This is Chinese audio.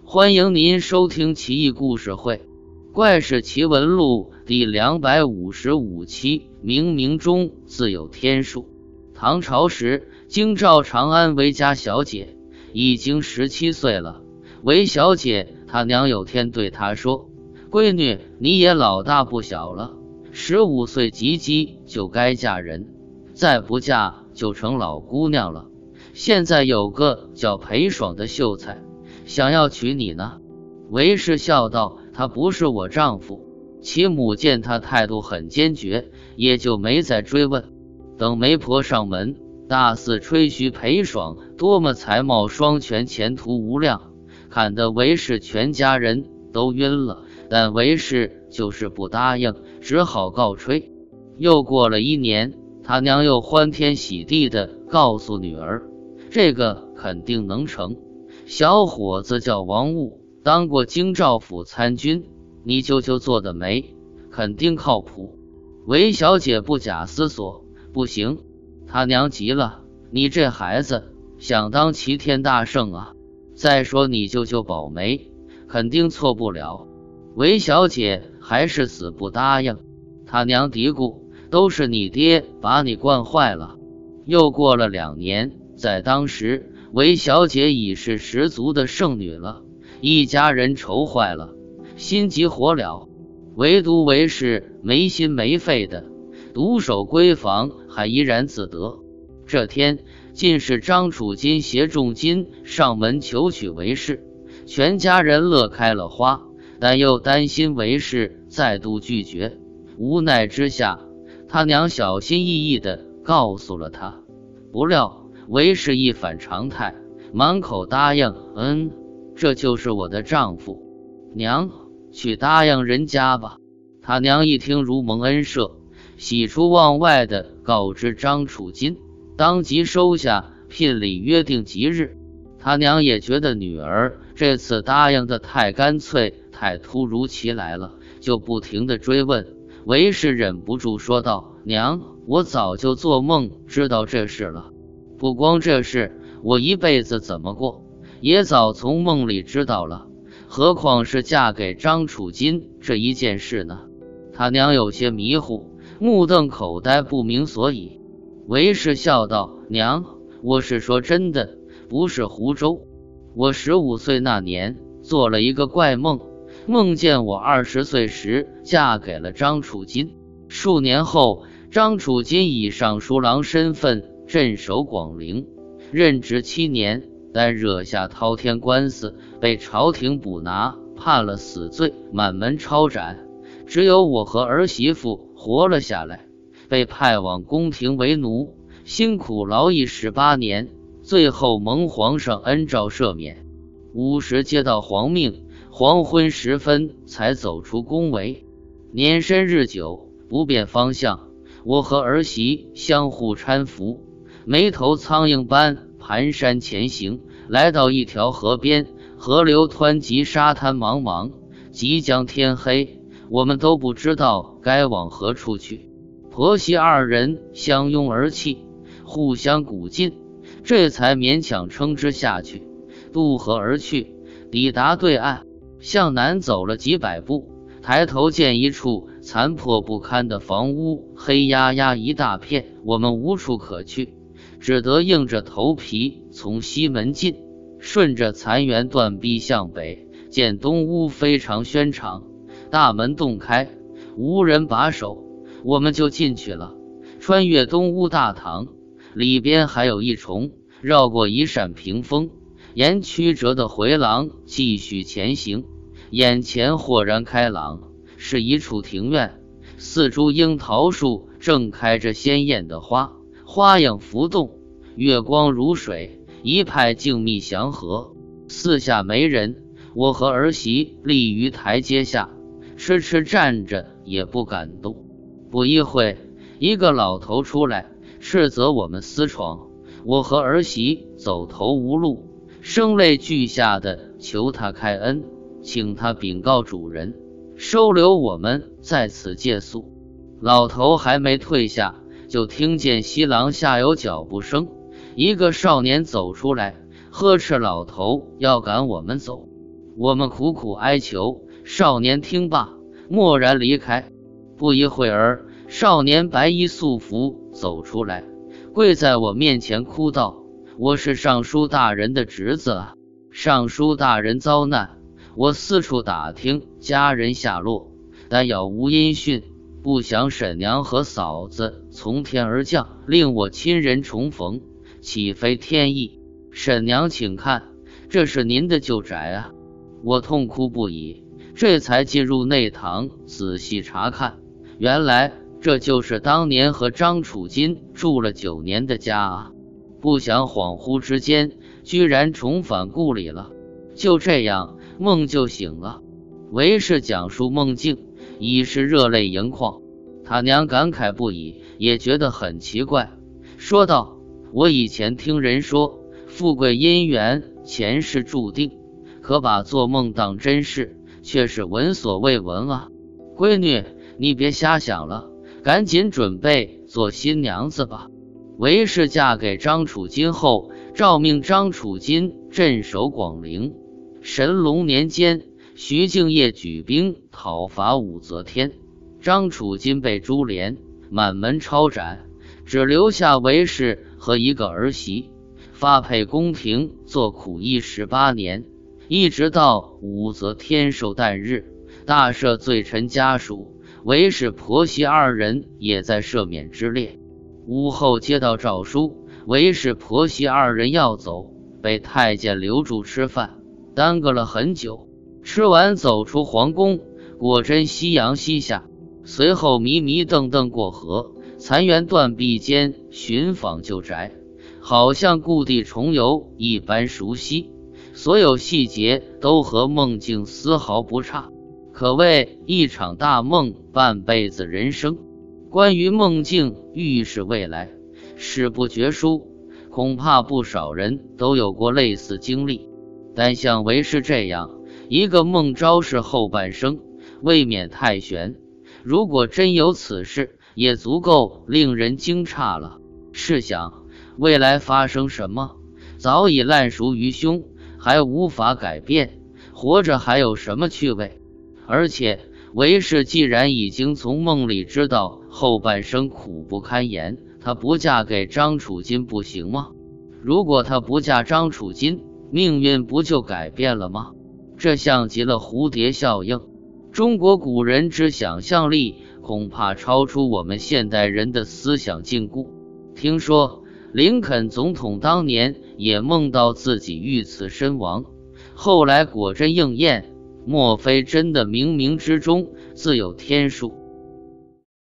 欢迎您收听《奇异故事会·怪事奇闻录》第两百五十五期。冥冥中自有天数。唐朝时，京兆长安韦家小姐已经十七岁了。韦小姐她娘有天对她说：“闺女，你也老大不小了，十五岁及笄就该嫁人，再不嫁就成老姑娘了。现在有个叫裴爽的秀才。”想要娶你呢，韦氏笑道：“他不是我丈夫。”其母见他态度很坚决，也就没再追问。等媒婆上门，大肆吹嘘裴爽多么才貌双全，前途无量，看得韦氏全家人都晕了。但韦氏就是不答应，只好告吹。又过了一年，他娘又欢天喜地的告诉女儿：“这个肯定能成。”小伙子叫王悟，当过京兆府参军。你舅舅做的媒，肯定靠谱。韦小姐不假思索，不行。他娘急了，你这孩子想当齐天大圣啊？再说你舅舅保媒，肯定错不了。韦小姐还是死不答应。他娘嘀咕，都是你爹把你惯坏了。又过了两年，在当时。韦小姐已是十足的剩女了，一家人愁坏了，心急火燎。唯独韦氏没心没肺的独守闺房，还怡然自得。这天，进士张楚金携重金上门求娶韦氏，全家人乐开了花，但又担心韦氏再度拒绝。无奈之下，他娘小心翼翼地告诉了他，不料。为氏一反常态，满口答应：“嗯，这就是我的丈夫。”娘，去答应人家吧。他娘一听如蒙恩赦，喜出望外的告知张楚金，当即收下聘礼，约定吉日。他娘也觉得女儿这次答应的太干脆，太突如其来了，就不停的追问。为氏忍不住说道：“娘，我早就做梦知道这事了。”不光这事，我一辈子怎么过，也早从梦里知道了。何况是嫁给张楚金这一件事呢？他娘有些迷糊，目瞪口呆，不明所以。为氏笑道：“娘，我是说真的，不是胡诌。我十五岁那年做了一个怪梦，梦见我二十岁时嫁给了张楚金。数年后，张楚金以尚书郎身份。”镇守广陵，任职七年，但惹下滔天官司，被朝廷捕拿，判了死罪，满门抄斩。只有我和儿媳妇活了下来，被派往宫廷为奴，辛苦劳役十八年，最后蒙皇上恩诏赦免。午时接到皇命，黄昏时分才走出宫闱。年深日久，不辨方向，我和儿媳相互搀扶。眉头苍蝇般蹒跚前行，来到一条河边，河流湍急，沙滩茫茫，即将天黑，我们都不知道该往何处去。婆媳二人相拥而泣，互相鼓劲，这才勉强撑之下去，渡河而去。抵达对岸，向南走了几百步，抬头见一处残破不堪的房屋，黑压压一大片，我们无处可去。只得硬着头皮从西门进，顺着残垣断壁向北，见东屋非常轩敞，大门洞开，无人把守，我们就进去了。穿越东屋大堂，里边还有一重，绕过一扇屏风，沿曲折的回廊继续前行，眼前豁然开朗，是一处庭院，四株樱桃树正开着鲜艳的花。花影浮动，月光如水，一派静谧祥和。四下没人，我和儿媳立于台阶下，痴痴站着，也不敢动。不一会，一个老头出来，斥责我们私闯。我和儿媳走投无路，声泪俱下的求他开恩，请他禀告主人，收留我们在此借宿。老头还没退下。就听见西廊下有脚步声，一个少年走出来，呵斥老头要赶我们走。我们苦苦哀求，少年听罢，默然离开。不一会儿，少年白衣素服走出来，跪在我面前哭道：“我是尚书大人的侄子啊！尚书大人遭难，我四处打听家人下落，但杳无音讯。不想婶娘和嫂子从天而降，令我亲人重逢，岂非天意？婶娘，请看，这是您的旧宅啊！”我痛哭不已，这才进入内堂仔细查看。原来这就是当年和张楚金住了九年的家啊！不想恍惚之间，居然重返故里了。就这样，梦就醒了。为是讲述梦境，已是热泪盈眶。他娘感慨不已，也觉得很奇怪，说道：“我以前听人说，富贵姻缘前世注定。”可把做梦当真事，却是闻所未闻啊！闺女，你别瞎想了，赶紧准备做新娘子吧。韦氏嫁给张楚金后，诏命张楚金镇守广陵。神龙年间，徐敬业举兵讨伐武则天，张楚金被株连，满门抄斩，只留下韦氏和一个儿媳，发配宫廷做苦役十八年。一直到武则天寿诞日，大赦罪臣家属，韦氏婆媳二人也在赦免之列。屋后接到诏书，韦氏婆媳二人要走，被太监留住吃饭，耽搁了很久。吃完走出皇宫，果真夕阳西下。随后迷迷瞪瞪过河，残垣断壁间寻访旧宅，好像故地重游一般熟悉。所有细节都和梦境丝毫不差，可谓一场大梦，半辈子人生。关于梦境预示未来，史不绝书，恐怕不少人都有过类似经历。但像为师这样一个梦昭示后半生，未免太悬。如果真有此事，也足够令人惊诧了。试想，未来发生什么，早已烂熟于胸。还无法改变，活着还有什么趣味？而且韦氏既然已经从梦里知道后半生苦不堪言，她不嫁给张楚金不行吗？如果她不嫁张楚金，命运不就改变了吗？这像极了蝴蝶效应。中国古人之想象力恐怕超出我们现代人的思想禁锢。听说。林肯总统当年也梦到自己遇刺身亡，后来果真应验。莫非真的冥冥之中自有天数？